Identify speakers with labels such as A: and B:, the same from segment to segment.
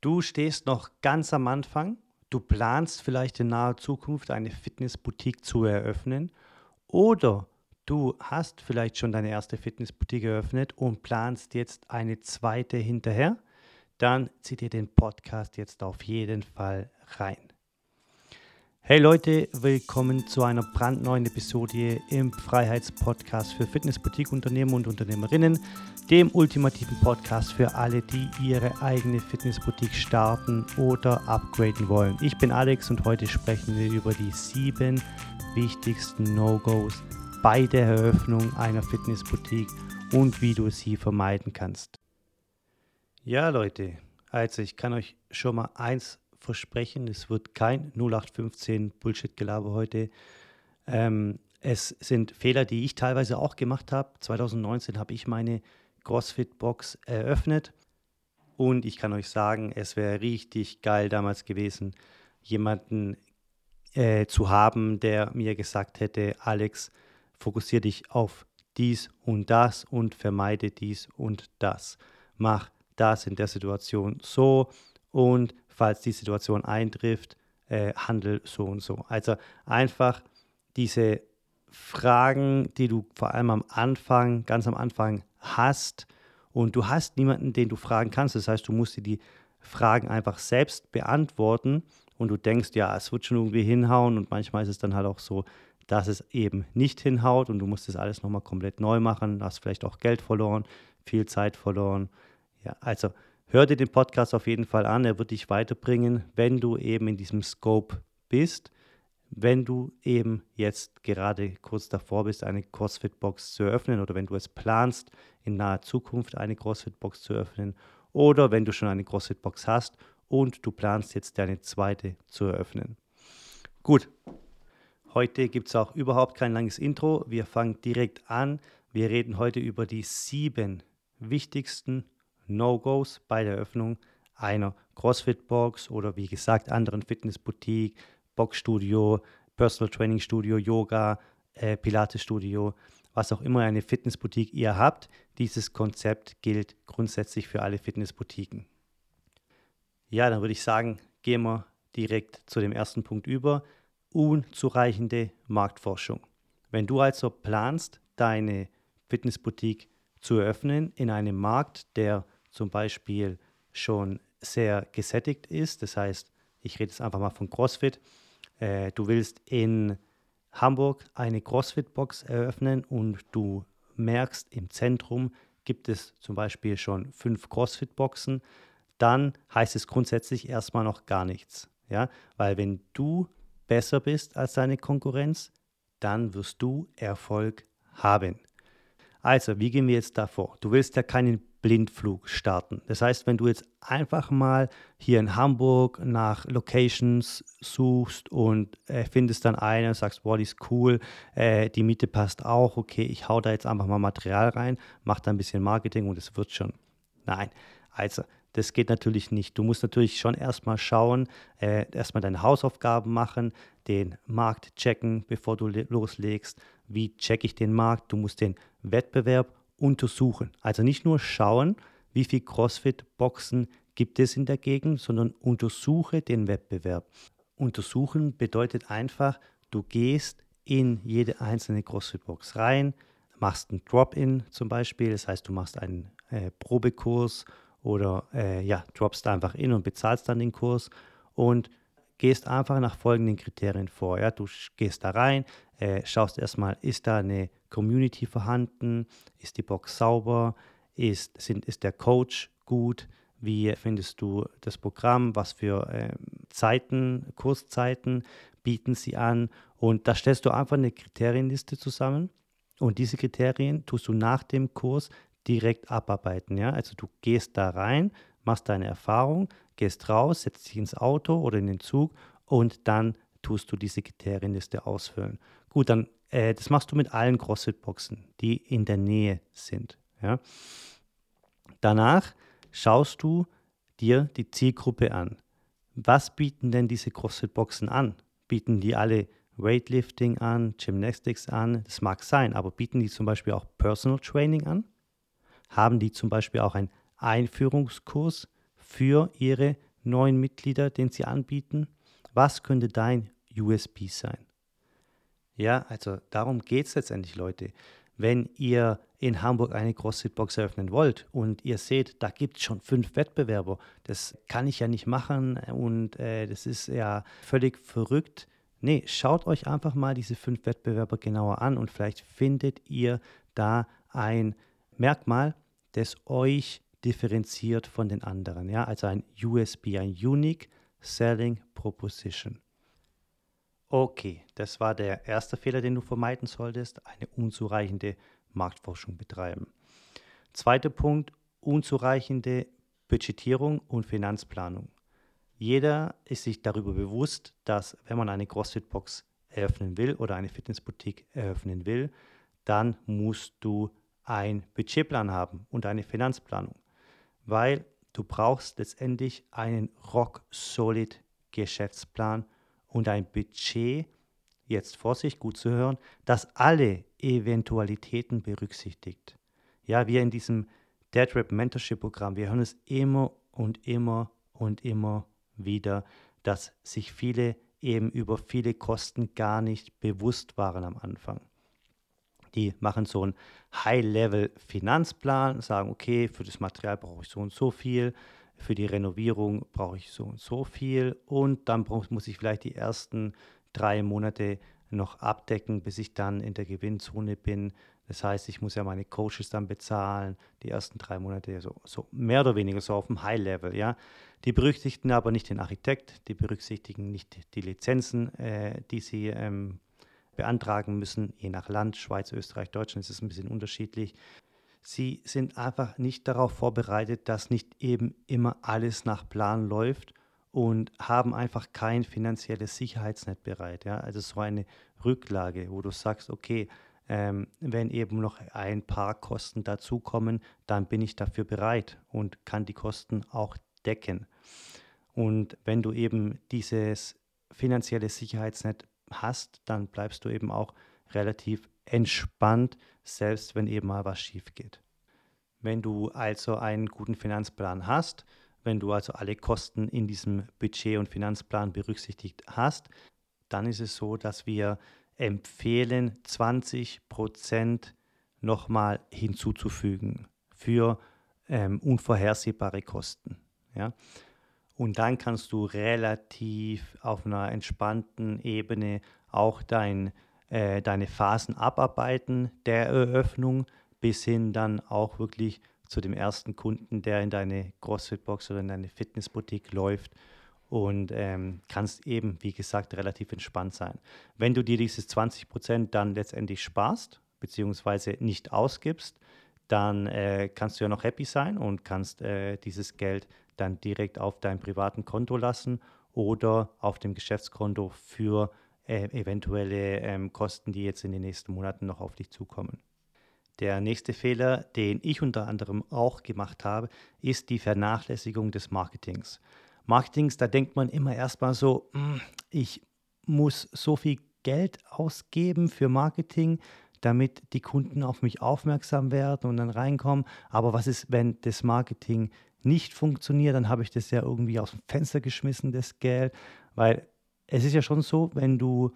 A: Du stehst noch ganz am Anfang. Du planst vielleicht in naher Zukunft eine Fitnessboutique zu eröffnen. Oder du hast vielleicht schon deine erste Fitnessboutique eröffnet und planst jetzt eine zweite hinterher. Dann zieh dir den Podcast jetzt auf jeden Fall rein. Hey Leute, willkommen zu einer brandneuen Episode im Freiheitspodcast für Fitnessboutique-Unternehmer und Unternehmerinnen, dem ultimativen Podcast für alle, die ihre eigene Fitnessboutique starten oder upgraden wollen. Ich bin Alex und heute sprechen wir über die sieben wichtigsten No-Gos bei der Eröffnung einer Fitnessboutique und wie du sie vermeiden kannst. Ja Leute, also ich kann euch schon mal eins versprechen, es wird kein 0815 Bullshit-Gelaber heute. Ähm, es sind Fehler, die ich teilweise auch gemacht habe. 2019 habe ich meine CrossFit-Box eröffnet und ich kann euch sagen, es wäre richtig geil damals gewesen, jemanden äh, zu haben, der mir gesagt hätte, Alex, fokussiere dich auf dies und das und vermeide dies und das. Mach das in der Situation so und falls die Situation eintrifft, äh, handel so und so. Also einfach diese Fragen, die du vor allem am Anfang, ganz am Anfang hast und du hast niemanden, den du fragen kannst. Das heißt, du musst dir die Fragen einfach selbst beantworten und du denkst, ja, es wird schon irgendwie hinhauen und manchmal ist es dann halt auch so, dass es eben nicht hinhaut und du musst das alles nochmal komplett neu machen, hast vielleicht auch Geld verloren, viel Zeit verloren. Ja, also hör dir den Podcast auf jeden Fall an. Er wird dich weiterbringen, wenn du eben in diesem Scope bist. Wenn du eben jetzt gerade kurz davor bist, eine CrossFit-Box zu eröffnen oder wenn du es planst, in naher Zukunft eine CrossFit-Box zu eröffnen oder wenn du schon eine CrossFit-Box hast und du planst jetzt deine zweite zu eröffnen. Gut, heute gibt es auch überhaupt kein langes Intro. Wir fangen direkt an. Wir reden heute über die sieben wichtigsten No-Gos bei der Eröffnung einer CrossFit-Box oder wie gesagt anderen Fitnessboutique, Boxstudio, Personal Training Studio, Yoga, äh, Pilates Studio, was auch immer eine Fitnessboutique ihr habt. Dieses Konzept gilt grundsätzlich für alle Fitnessboutiquen. Ja, dann würde ich sagen, gehen wir direkt zu dem ersten Punkt über. Unzureichende Marktforschung. Wenn du also planst, deine Fitnessboutique zu eröffnen in einem Markt, der zum Beispiel schon sehr gesättigt ist. Das heißt, ich rede jetzt einfach mal von CrossFit. Äh, du willst in Hamburg eine CrossFit-Box eröffnen und du merkst, im Zentrum gibt es zum Beispiel schon fünf CrossFit-Boxen, dann heißt es grundsätzlich erstmal noch gar nichts. Ja? Weil wenn du besser bist als deine Konkurrenz, dann wirst du Erfolg haben. Also, wie gehen wir jetzt davor? Du willst ja keinen Blindflug starten. Das heißt, wenn du jetzt einfach mal hier in Hamburg nach Locations suchst und äh, findest dann eine und sagst, boah, die ist cool, äh, die Miete passt auch, okay, ich hau da jetzt einfach mal Material rein, mach da ein bisschen Marketing und es wird schon. Nein, also das geht natürlich nicht. Du musst natürlich schon erstmal schauen, äh, erstmal deine Hausaufgaben machen, den Markt checken, bevor du loslegst. Wie checke ich den Markt? Du musst den Wettbewerb untersuchen. Also nicht nur schauen, wie viele CrossFit-Boxen gibt es in der Gegend, sondern untersuche den Wettbewerb. Untersuchen bedeutet einfach, du gehst in jede einzelne CrossFit-Box rein, machst ein Drop-in zum Beispiel, das heißt, du machst einen äh, Probekurs oder äh, ja, droppst einfach in und bezahlst dann den Kurs und gehst einfach nach folgenden Kriterien vor. Ja? Du gehst da rein, äh, schaust erstmal, ist da eine Community vorhanden, ist die Box sauber, ist, sind, ist der Coach gut, wie findest du das Programm, was für äh, Zeiten, Kurszeiten bieten sie an und da stellst du einfach eine Kriterienliste zusammen und diese Kriterien tust du nach dem Kurs direkt abarbeiten. Ja? Also du gehst da rein, machst deine Erfahrung, gehst raus, setzt dich ins Auto oder in den Zug und dann tust du diese Kriterienliste ausfüllen. Gut, dann äh, das machst du mit allen CrossFit-Boxen, die in der Nähe sind. Ja? Danach schaust du dir die Zielgruppe an. Was bieten denn diese CrossFit-Boxen an? Bieten die alle Weightlifting an, Gymnastics an? Das mag sein, aber bieten die zum Beispiel auch Personal Training an? Haben die zum Beispiel auch einen Einführungskurs für ihre neuen Mitglieder, den sie anbieten? Was könnte dein USB sein? Ja, also darum geht es letztendlich, Leute. Wenn ihr in Hamburg eine CrossFit-Box eröffnen wollt und ihr seht, da gibt es schon fünf Wettbewerber, das kann ich ja nicht machen und äh, das ist ja völlig verrückt. Nee, schaut euch einfach mal diese fünf Wettbewerber genauer an und vielleicht findet ihr da ein Merkmal, das euch differenziert von den anderen. Ja? Also ein USB, ein Unique Selling Proposition. Okay, das war der erste Fehler, den du vermeiden solltest, eine unzureichende Marktforschung betreiben. Zweiter Punkt, unzureichende Budgetierung und Finanzplanung. Jeder ist sich darüber bewusst, dass wenn man eine CrossFit-Box eröffnen will oder eine Fitnessboutique eröffnen will, dann musst du ein Budgetplan haben und eine Finanzplanung, weil du brauchst letztendlich einen rock-solid Geschäftsplan und ein Budget, jetzt Vorsicht, gut zu hören, das alle Eventualitäten berücksichtigt. Ja, wir in diesem Dead Rap Mentorship Programm, wir hören es immer und immer und immer wieder, dass sich viele eben über viele Kosten gar nicht bewusst waren am Anfang. Die machen so einen High-Level-Finanzplan, sagen, okay, für das Material brauche ich so und so viel, für die Renovierung brauche ich so und so viel und dann muss ich vielleicht die ersten drei Monate noch abdecken, bis ich dann in der Gewinnzone bin. Das heißt, ich muss ja meine Coaches dann bezahlen, die ersten drei Monate, so, so mehr oder weniger so auf dem High-Level, ja. Die berücksichtigen aber nicht den Architekt, die berücksichtigen nicht die Lizenzen, äh, die sie ähm, beantragen müssen, je nach Land, Schweiz, Österreich, Deutschland ist es ein bisschen unterschiedlich. Sie sind einfach nicht darauf vorbereitet, dass nicht eben immer alles nach Plan läuft und haben einfach kein finanzielles Sicherheitsnetz bereit. Ja? Also so eine Rücklage, wo du sagst, okay, ähm, wenn eben noch ein paar Kosten dazukommen, dann bin ich dafür bereit und kann die Kosten auch decken. Und wenn du eben dieses finanzielle Sicherheitsnetz hast, dann bleibst du eben auch relativ entspannt, selbst wenn eben mal was schief geht. Wenn du also einen guten Finanzplan hast, wenn du also alle Kosten in diesem Budget- und Finanzplan berücksichtigt hast, dann ist es so, dass wir empfehlen, 20 Prozent nochmal hinzuzufügen für ähm, unvorhersehbare Kosten. Ja? Und dann kannst du relativ auf einer entspannten Ebene auch dein, äh, deine Phasen abarbeiten der Eröffnung bis hin dann auch wirklich zu dem ersten Kunden, der in deine CrossFit-Box oder in deine Fitnessboutique läuft und ähm, kannst eben, wie gesagt, relativ entspannt sein. Wenn du dir dieses 20 Prozent dann letztendlich sparst, beziehungsweise nicht ausgibst, dann äh, kannst du ja noch happy sein und kannst äh, dieses Geld dann direkt auf deinem privaten Konto lassen oder auf dem Geschäftskonto für äh, eventuelle ähm, Kosten, die jetzt in den nächsten Monaten noch auf dich zukommen. Der nächste Fehler, den ich unter anderem auch gemacht habe, ist die Vernachlässigung des Marketings. Marketings, da denkt man immer erstmal so, hm, ich muss so viel Geld ausgeben für Marketing, damit die Kunden auf mich aufmerksam werden und dann reinkommen. Aber was ist, wenn das Marketing nicht funktioniert, dann habe ich das ja irgendwie aus dem Fenster geschmissen, das Geld. Weil es ist ja schon so, wenn du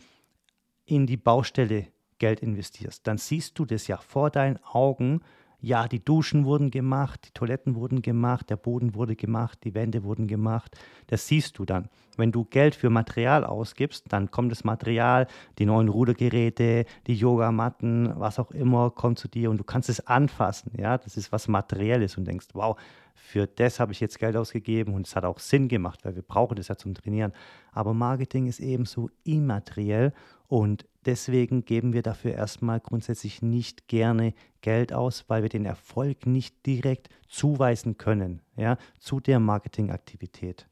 A: in die Baustelle Geld investierst, dann siehst du das ja vor deinen Augen. Ja, die Duschen wurden gemacht, die Toiletten wurden gemacht, der Boden wurde gemacht, die Wände wurden gemacht. Das siehst du dann. Wenn du Geld für Material ausgibst, dann kommt das Material, die neuen Rudergeräte, die Yogamatten, was auch immer, kommt zu dir und du kannst es anfassen. Ja, das ist was Materielles und denkst, wow, für das habe ich jetzt Geld ausgegeben und es hat auch Sinn gemacht, weil wir brauchen das ja zum Trainieren. Aber Marketing ist ebenso immateriell und deswegen geben wir dafür erstmal grundsätzlich nicht gerne Geld aus, weil wir den Erfolg nicht direkt zuweisen können ja, zu der Marketingaktivität.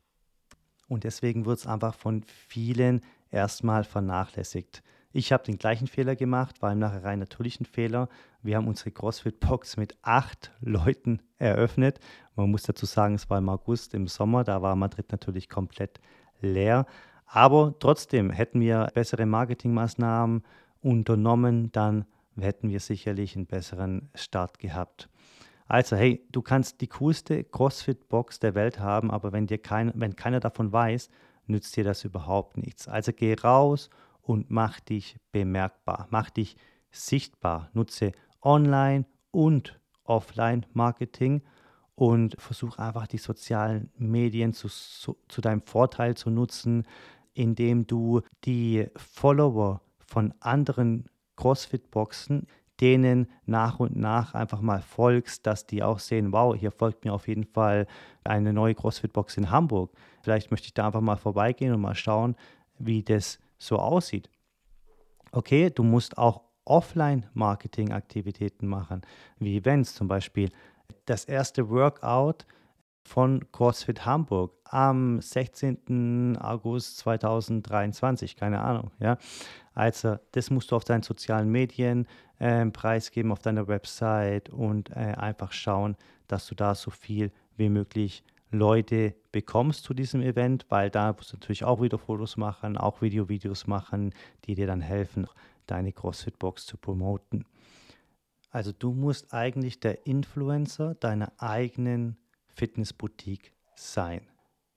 A: Und deswegen wird es einfach von vielen erstmal vernachlässigt. Ich habe den gleichen Fehler gemacht, war im Nachhinein natürlich ein Fehler. Wir haben unsere CrossFit-Box mit acht Leuten eröffnet. Man muss dazu sagen, es war im August, im Sommer, da war Madrid natürlich komplett leer. Aber trotzdem hätten wir bessere Marketingmaßnahmen unternommen, dann hätten wir sicherlich einen besseren Start gehabt. Also, hey, du kannst die coolste CrossFit-Box der Welt haben, aber wenn, dir kein, wenn keiner davon weiß, nützt dir das überhaupt nichts. Also geh raus und mach dich bemerkbar, mach dich sichtbar, nutze Online- und Offline-Marketing und versuch einfach die sozialen Medien zu, zu, zu deinem Vorteil zu nutzen, indem du die Follower von anderen CrossFit-Boxen denen nach und nach einfach mal folgst, dass die auch sehen, wow, hier folgt mir auf jeden Fall eine neue CrossFit-Box in Hamburg. Vielleicht möchte ich da einfach mal vorbeigehen und mal schauen, wie das so aussieht. Okay, du musst auch Offline-Marketing-Aktivitäten machen, wie Events zum Beispiel. Das erste Workout von CrossFit Hamburg am 16. August 2023, keine Ahnung, ja. Also das musst du auf deinen sozialen Medien äh, preisgeben, auf deiner Website und äh, einfach schauen, dass du da so viel wie möglich Leute bekommst zu diesem Event, weil da musst du natürlich auch wieder Fotos machen, auch Video-Videos machen, die dir dann helfen, deine CrossFit-Box zu promoten. Also du musst eigentlich der Influencer deiner eigenen Fitnessboutique sein.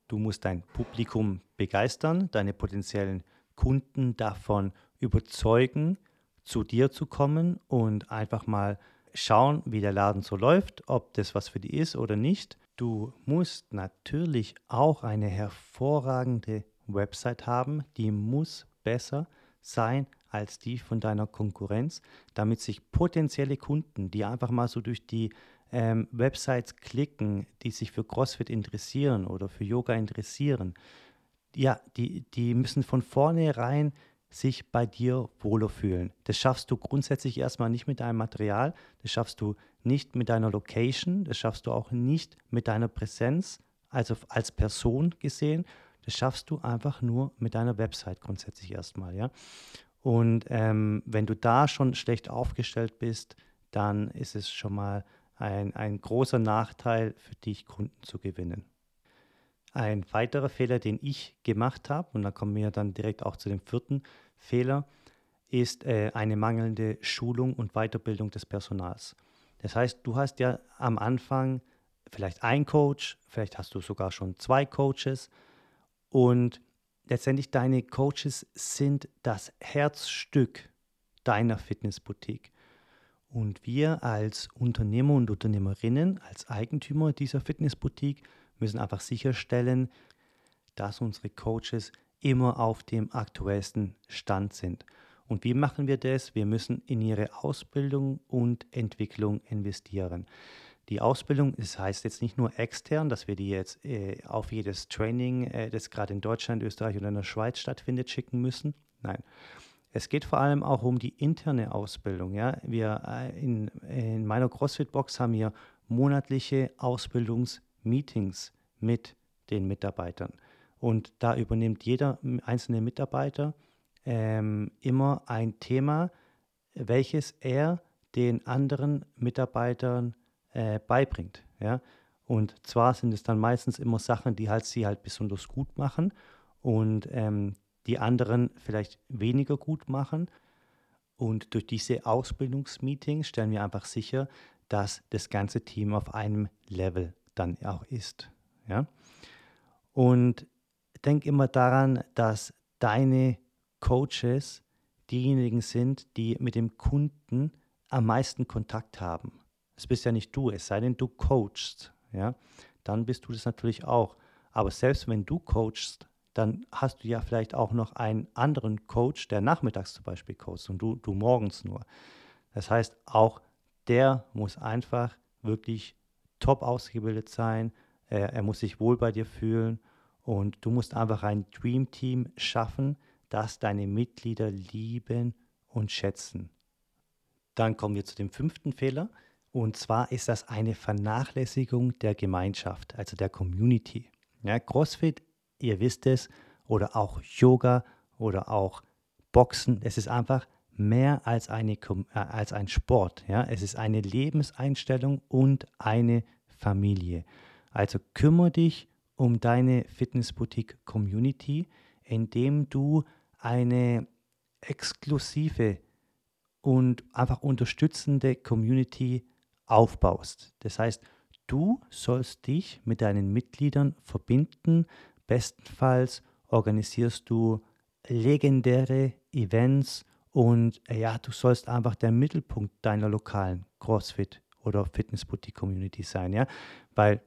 A: Du musst dein Publikum begeistern, deine potenziellen Kunden davon überzeugen, zu dir zu kommen und einfach mal schauen, wie der Laden so läuft, ob das was für die ist oder nicht. Du musst natürlich auch eine hervorragende Website haben, die muss besser sein als die von deiner Konkurrenz, damit sich potenzielle Kunden, die einfach mal so durch die ähm, Websites klicken, die sich für CrossFit interessieren oder für Yoga interessieren, ja, die, die müssen von vornherein sich bei dir wohler fühlen. Das schaffst du grundsätzlich erstmal nicht mit deinem Material, das schaffst du nicht mit deiner Location, das schaffst du auch nicht mit deiner Präsenz, also als Person gesehen. Das schaffst du einfach nur mit deiner Website grundsätzlich erstmal, ja. Und ähm, wenn du da schon schlecht aufgestellt bist, dann ist es schon mal ein, ein großer Nachteil für dich, Kunden zu gewinnen. Ein weiterer Fehler, den ich gemacht habe, und da kommen wir dann direkt auch zu dem vierten Fehler, ist äh, eine mangelnde Schulung und Weiterbildung des Personals. Das heißt, du hast ja am Anfang vielleicht ein Coach, vielleicht hast du sogar schon zwei Coaches und letztendlich deine Coaches sind das Herzstück deiner Fitnessboutique. Und wir als Unternehmer und Unternehmerinnen, als Eigentümer dieser Fitnessboutique müssen einfach sicherstellen, dass unsere Coaches immer auf dem aktuellsten Stand sind. Und wie machen wir das? Wir müssen in ihre Ausbildung und Entwicklung investieren. Die Ausbildung, das heißt jetzt nicht nur extern, dass wir die jetzt äh, auf jedes Training, äh, das gerade in Deutschland, Österreich oder in der Schweiz stattfindet, schicken müssen. Nein, es geht vor allem auch um die interne Ausbildung. Ja? Wir äh, in, in meiner CrossFit-Box haben wir monatliche Ausbildungsmeetings mit den Mitarbeitern. Und da übernimmt jeder einzelne Mitarbeiter ähm, immer ein Thema, welches er den anderen Mitarbeitern äh, beibringt. Ja? Und zwar sind es dann meistens immer Sachen, die halt sie halt besonders gut machen. Und ähm, die anderen vielleicht weniger gut machen. Und durch diese Ausbildungsmeetings stellen wir einfach sicher, dass das ganze Team auf einem Level dann auch ist. Ja? Und denk immer daran, dass deine Coaches diejenigen sind, die mit dem Kunden am meisten Kontakt haben. Das bist ja nicht du, es sei denn, du coachst. Ja? Dann bist du das natürlich auch. Aber selbst wenn du coachst, dann hast du ja vielleicht auch noch einen anderen Coach, der nachmittags zum Beispiel coacht und du, du morgens nur. Das heißt, auch der muss einfach wirklich top ausgebildet sein. Er, er muss sich wohl bei dir fühlen und du musst einfach ein Dream Team schaffen, das deine Mitglieder lieben und schätzen. Dann kommen wir zu dem fünften Fehler. Und zwar ist das eine Vernachlässigung der Gemeinschaft, also der Community. Ja, CrossFit ihr wisst es, oder auch Yoga oder auch Boxen. Es ist einfach mehr als, eine, äh, als ein Sport. Ja? Es ist eine Lebenseinstellung und eine Familie. Also kümmere dich um deine Fitnessboutique-Community, indem du eine exklusive und einfach unterstützende Community aufbaust. Das heißt, du sollst dich mit deinen Mitgliedern verbinden. Bestenfalls organisierst du legendäre Events und äh, ja, du sollst einfach der Mittelpunkt deiner lokalen CrossFit oder Fitnessboutique Community sein, ja, weil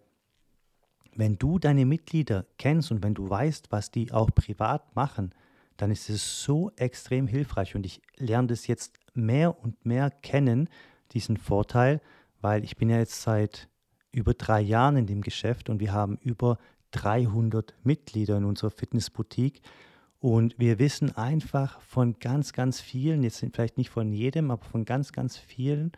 A: wenn du deine Mitglieder kennst und wenn du weißt, was die auch privat machen, dann ist es so extrem hilfreich und ich lerne das jetzt mehr und mehr kennen, diesen Vorteil, weil ich bin ja jetzt seit über drei Jahren in dem Geschäft und wir haben über 300 Mitglieder in unserer Fitnessboutique und wir wissen einfach von ganz, ganz vielen, jetzt vielleicht nicht von jedem, aber von ganz, ganz vielen,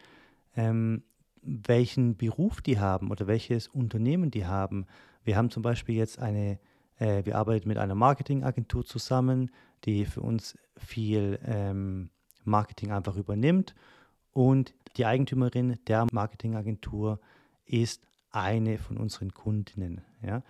A: ähm, welchen Beruf die haben oder welches Unternehmen die haben. Wir haben zum Beispiel jetzt eine, äh, wir arbeiten mit einer Marketingagentur zusammen, die für uns viel ähm, Marketing einfach übernimmt. Und die Eigentümerin der Marketingagentur ist eine von unseren Kundinnen. Ja.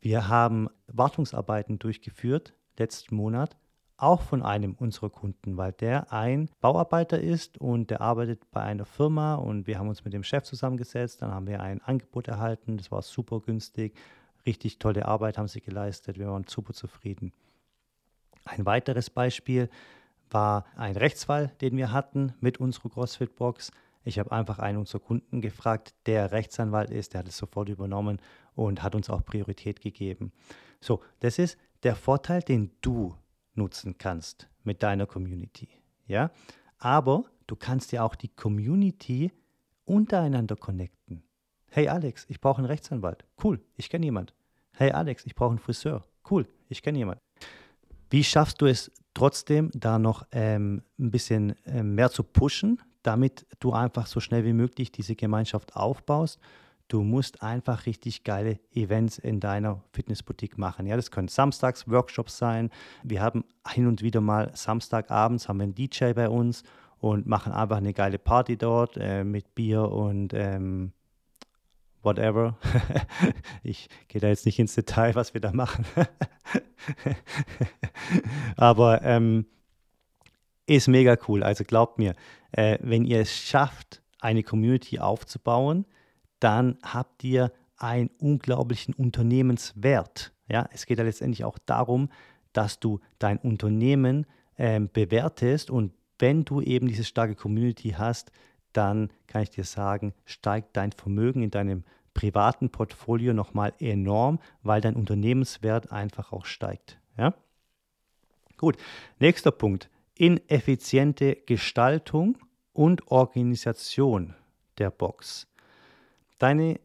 A: Wir haben Wartungsarbeiten durchgeführt letzten Monat, auch von einem unserer Kunden, weil der ein Bauarbeiter ist und der arbeitet bei einer Firma und wir haben uns mit dem Chef zusammengesetzt, dann haben wir ein Angebot erhalten, das war super günstig, richtig tolle Arbeit haben sie geleistet, wir waren super zufrieden. Ein weiteres Beispiel war ein Rechtsfall, den wir hatten mit unserer CrossFit-Box. Ich habe einfach einen unserer Kunden gefragt, der Rechtsanwalt ist, der hat es sofort übernommen und hat uns auch Priorität gegeben. So, das ist der Vorteil, den du nutzen kannst mit deiner Community. Ja? Aber du kannst ja auch die Community untereinander connecten. Hey Alex, ich brauche einen Rechtsanwalt. Cool, ich kenne jemand. Hey Alex, ich brauche einen Friseur. Cool, ich kenne jemand. Wie schaffst du es trotzdem, da noch ähm, ein bisschen ähm, mehr zu pushen, damit du einfach so schnell wie möglich diese Gemeinschaft aufbaust Du musst einfach richtig geile Events in deiner Fitnessboutique machen. Ja, das können Samstags Workshops sein. Wir haben hin und wieder mal Samstagabends haben wir einen DJ bei uns und machen einfach eine geile Party dort äh, mit Bier und ähm, whatever. ich gehe da jetzt nicht ins Detail, was wir da machen. Aber ähm, ist mega cool. Also glaubt mir, äh, wenn ihr es schafft, eine Community aufzubauen, dann habt ihr einen unglaublichen Unternehmenswert. Ja, es geht ja letztendlich auch darum, dass du dein Unternehmen ähm, bewertest und wenn du eben diese starke Community hast, dann kann ich dir sagen, steigt dein Vermögen in deinem privaten Portfolio nochmal enorm, weil dein Unternehmenswert einfach auch steigt. Ja? Gut, nächster Punkt. Ineffiziente Gestaltung und Organisation der Box. Deine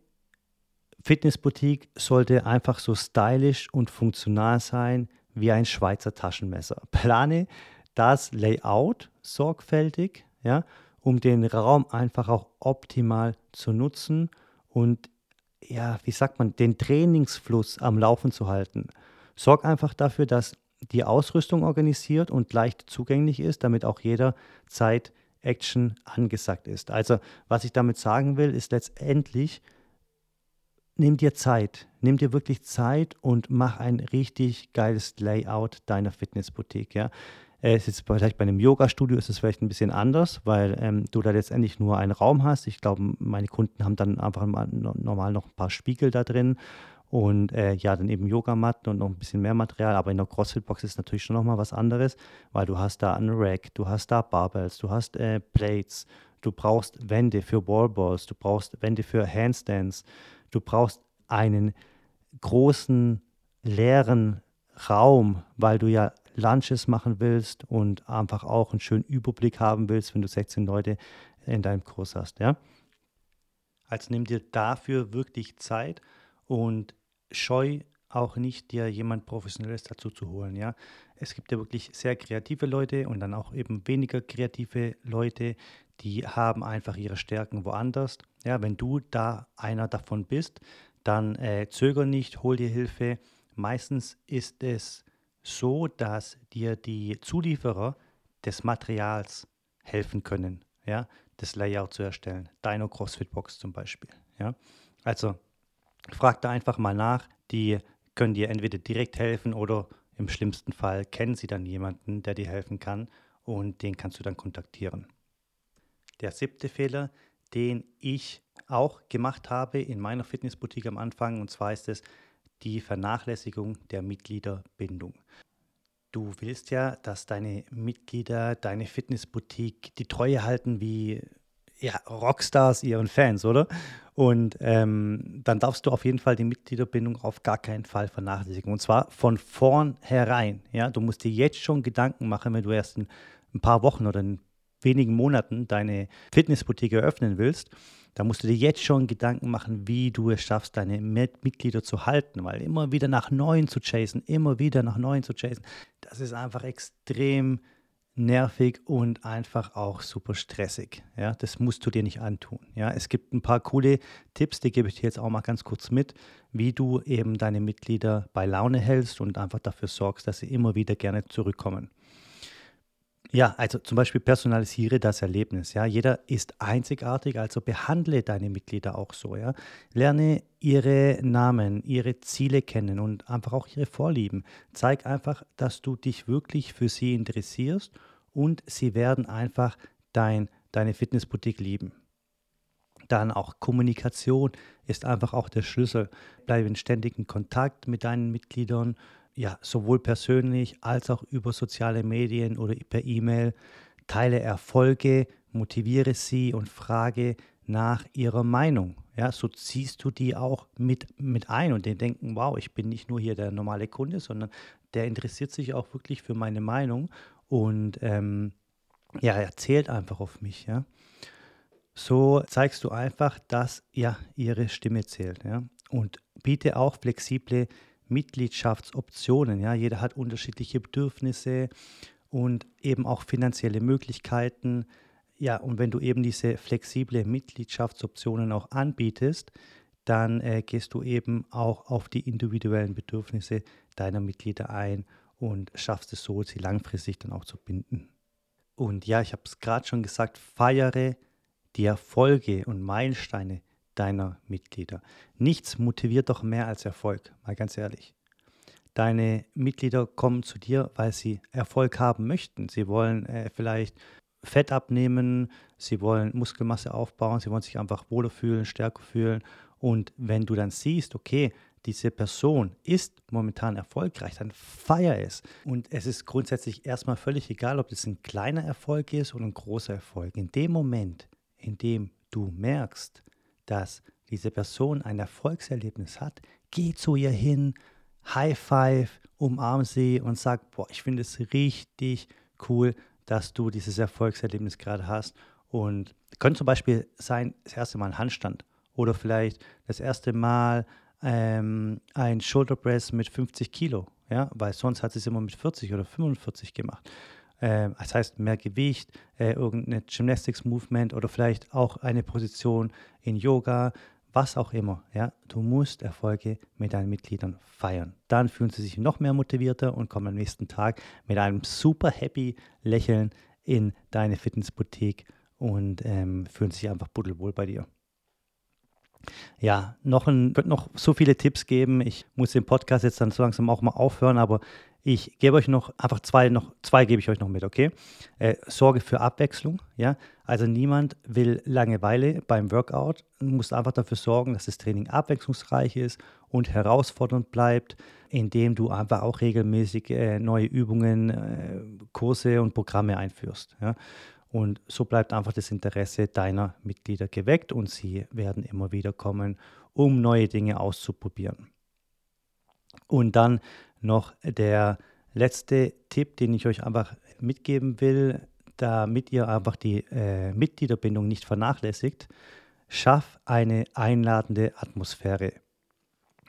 A: Fitnessboutique sollte einfach so stylisch und funktional sein wie ein Schweizer Taschenmesser. Plane das Layout sorgfältig, ja, um den Raum einfach auch optimal zu nutzen und ja, wie sagt man, den Trainingsfluss am Laufen zu halten. Sorg einfach dafür, dass die Ausrüstung organisiert und leicht zugänglich ist, damit auch jeder Zeit Action angesagt ist. Also was ich damit sagen will, ist letztendlich, nimm dir Zeit, nimm dir wirklich Zeit und mach ein richtig geiles Layout deiner Fitnessboutique. Ja? Es ist vielleicht bei einem Yoga-Studio ist es vielleicht ein bisschen anders, weil ähm, du da letztendlich nur einen Raum hast. Ich glaube, meine Kunden haben dann einfach mal normal noch ein paar Spiegel da drin und äh, ja, dann eben Yogamatten und noch ein bisschen mehr Material. Aber in der CrossFit-Box ist natürlich schon nochmal was anderes, weil du hast da einen Rack, du hast da Barbells, du hast äh, Plates, du brauchst Wände für Wallballs, du brauchst Wände für Handstands, du brauchst einen großen leeren Raum, weil du ja Lunches machen willst und einfach auch einen schönen Überblick haben willst, wenn du 16 Leute in deinem Kurs hast, ja? Also nimm dir dafür wirklich Zeit und scheu auch nicht, dir jemand Professionelles dazu zu holen. Ja? Es gibt ja wirklich sehr kreative Leute und dann auch eben weniger kreative Leute, die haben einfach ihre Stärken woanders. Ja, wenn du da einer davon bist, dann äh, zöger nicht, hol dir Hilfe. Meistens ist es so, dass dir die Zulieferer des Materials helfen können, ja, das Layout zu erstellen. Deiner CrossFit-Box zum Beispiel. Ja. Also Frag da einfach mal nach. Die können dir entweder direkt helfen oder im schlimmsten Fall kennen sie dann jemanden, der dir helfen kann und den kannst du dann kontaktieren. Der siebte Fehler, den ich auch gemacht habe in meiner Fitnessboutique am Anfang. Und zwar ist es die Vernachlässigung der Mitgliederbindung. Du willst ja, dass deine Mitglieder deine Fitnessboutique die Treue halten wie ja, Rockstars ihren Fans, oder? Und ähm, dann darfst du auf jeden Fall die Mitgliederbindung auf gar keinen Fall vernachlässigen. Und zwar von vornherein. Ja? Du musst dir jetzt schon Gedanken machen, wenn du erst in ein paar Wochen oder in wenigen Monaten deine Fitnessboutique eröffnen willst, da musst du dir jetzt schon Gedanken machen, wie du es schaffst, deine Mitglieder zu halten, weil immer wieder nach neuen zu chasen, immer wieder nach neuen zu chasen, das ist einfach extrem nervig und einfach auch super stressig. Ja, das musst du dir nicht antun. Ja, es gibt ein paar coole Tipps, die gebe ich dir jetzt auch mal ganz kurz mit, wie du eben deine Mitglieder bei Laune hältst und einfach dafür sorgst, dass sie immer wieder gerne zurückkommen. Ja, also zum Beispiel personalisiere das Erlebnis. Ja, jeder ist einzigartig, also behandle deine Mitglieder auch so. Ja, lerne ihre Namen, ihre Ziele kennen und einfach auch ihre Vorlieben. Zeig einfach, dass du dich wirklich für sie interessierst und sie werden einfach dein, deine Fitnessboutique lieben. Dann auch Kommunikation ist einfach auch der Schlüssel. Bleibe in ständigem Kontakt mit deinen Mitgliedern ja, sowohl persönlich als auch über soziale Medien oder per E-Mail. Teile Erfolge, motiviere sie und frage nach ihrer Meinung. Ja, so ziehst du die auch mit, mit ein und die denken, wow, ich bin nicht nur hier der normale Kunde, sondern der interessiert sich auch wirklich für meine Meinung und ähm, ja, erzählt einfach auf mich. Ja. So zeigst du einfach, dass ja ihre Stimme zählt. Ja. Und biete auch flexible Mitgliedschaftsoptionen. Ja, jeder hat unterschiedliche Bedürfnisse und eben auch finanzielle Möglichkeiten. Ja, und wenn du eben diese flexible Mitgliedschaftsoptionen auch anbietest, dann äh, gehst du eben auch auf die individuellen Bedürfnisse deiner Mitglieder ein und schaffst es so, sie langfristig dann auch zu binden. Und ja, ich habe es gerade schon gesagt, feiere die Erfolge und Meilensteine deiner Mitglieder. Nichts motiviert doch mehr als Erfolg, mal ganz ehrlich. Deine Mitglieder kommen zu dir, weil sie Erfolg haben möchten. Sie wollen äh, vielleicht Fett abnehmen, sie wollen Muskelmasse aufbauen, sie wollen sich einfach wohler fühlen, stärker fühlen. Und wenn du dann siehst, okay, diese Person ist momentan erfolgreich, dann feier es. Und es ist grundsätzlich erstmal völlig egal, ob das ein kleiner Erfolg ist oder ein großer Erfolg. In dem Moment, in dem du merkst, dass diese Person ein Erfolgserlebnis hat, geh zu ihr hin, High Five, umarm sie und sag, boah, ich finde es richtig cool, dass du dieses Erfolgserlebnis gerade hast. Und könnte zum Beispiel sein, das erste Mal ein Handstand oder vielleicht das erste Mal ähm, ein Shoulder Press mit 50 Kilo, ja, weil sonst hat sie es immer mit 40 oder 45 gemacht äh, das heißt mehr Gewicht, äh, irgendeine Gymnastics Movement oder vielleicht auch eine Position in Yoga, was auch immer. Ja? Du musst Erfolge mit deinen Mitgliedern feiern. Dann fühlen sie sich noch mehr motivierter und kommen am nächsten Tag mit einem super happy Lächeln in deine Fitnessboutique und ähm, fühlen sich einfach buddelwohl bei dir. Ja, noch ein, wird noch so viele Tipps geben. Ich muss den Podcast jetzt dann so langsam auch mal aufhören, aber ich gebe euch noch einfach zwei, noch zwei gebe ich euch noch mit, okay? Äh, Sorge für Abwechslung, ja. Also niemand will Langeweile beim Workout. Du musst einfach dafür sorgen, dass das Training abwechslungsreich ist und herausfordernd bleibt, indem du einfach auch regelmäßig äh, neue Übungen, äh, Kurse und Programme einführst. Ja? Und so bleibt einfach das Interesse deiner Mitglieder geweckt und sie werden immer wieder kommen, um neue Dinge auszuprobieren. Und dann noch der letzte Tipp, den ich euch einfach mitgeben will, damit ihr einfach die äh, Mitgliederbindung nicht vernachlässigt. Schaff eine einladende Atmosphäre.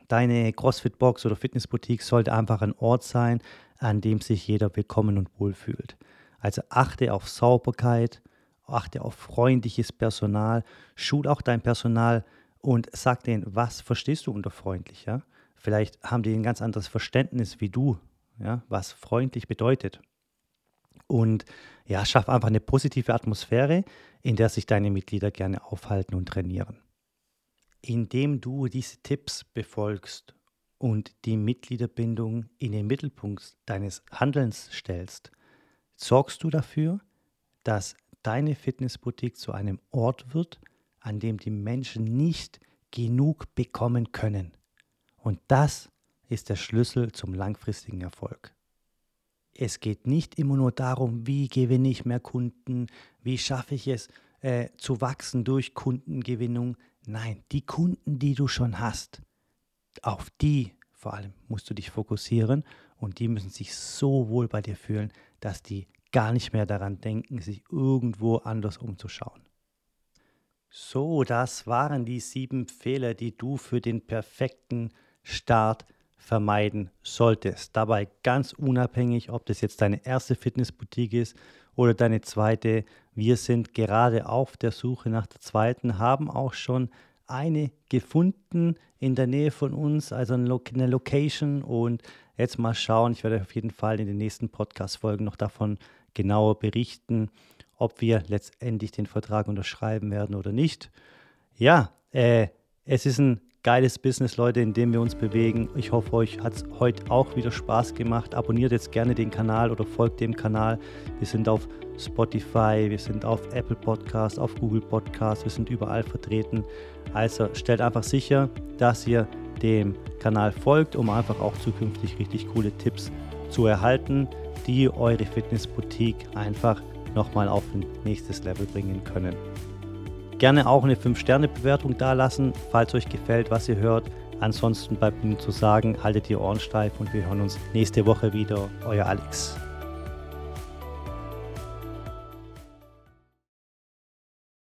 A: Deine CrossFit-Box oder Fitnessboutique sollte einfach ein Ort sein, an dem sich jeder willkommen und wohlfühlt. Also achte auf Sauberkeit, achte auf freundliches Personal, schul auch dein Personal und sag denen, was verstehst du unter freundlich, ja? Vielleicht haben die ein ganz anderes Verständnis wie du, ja, was freundlich bedeutet. Und ja, schaff einfach eine positive Atmosphäre, in der sich deine Mitglieder gerne aufhalten und trainieren. Indem du diese Tipps befolgst und die Mitgliederbindung in den Mittelpunkt deines Handelns stellst, sorgst du dafür, dass deine Fitnessboutique zu einem Ort wird, an dem die Menschen nicht genug bekommen können. Und das ist der Schlüssel zum langfristigen Erfolg. Es geht nicht immer nur darum, wie gewinne ich mehr Kunden, wie schaffe ich es äh, zu wachsen durch Kundengewinnung. Nein, die Kunden, die du schon hast, auf die vor allem musst du dich fokussieren und die müssen sich so wohl bei dir fühlen, dass die gar nicht mehr daran denken, sich irgendwo anders umzuschauen. So, das waren die sieben Fehler, die du für den perfekten Start vermeiden solltest. Dabei ganz unabhängig, ob das jetzt deine erste Fitnessboutique ist oder deine zweite. Wir sind gerade auf der Suche nach der zweiten, haben auch schon eine gefunden in der Nähe von uns, also eine Location. Und jetzt mal schauen, ich werde auf jeden Fall in den nächsten Podcast-Folgen noch davon genauer berichten, ob wir letztendlich den Vertrag unterschreiben werden oder nicht. Ja, äh, es ist ein geiles Business, Leute, in dem wir uns bewegen. Ich hoffe, euch hat es heute auch wieder Spaß gemacht. Abonniert jetzt gerne den Kanal oder folgt dem Kanal. Wir sind auf Spotify, wir sind auf Apple Podcast, auf Google Podcast, wir sind überall vertreten. Also stellt einfach sicher, dass ihr dem Kanal folgt, um einfach auch zukünftig richtig coole Tipps zu erhalten, die eure Fitnessboutique einfach nochmal auf ein nächstes Level bringen können. Gerne auch eine 5-Sterne-Bewertung dalassen, falls euch gefällt, was ihr hört. Ansonsten bleibt mir zu sagen, haltet die Ohren steif und wir hören uns nächste Woche wieder. Euer Alex.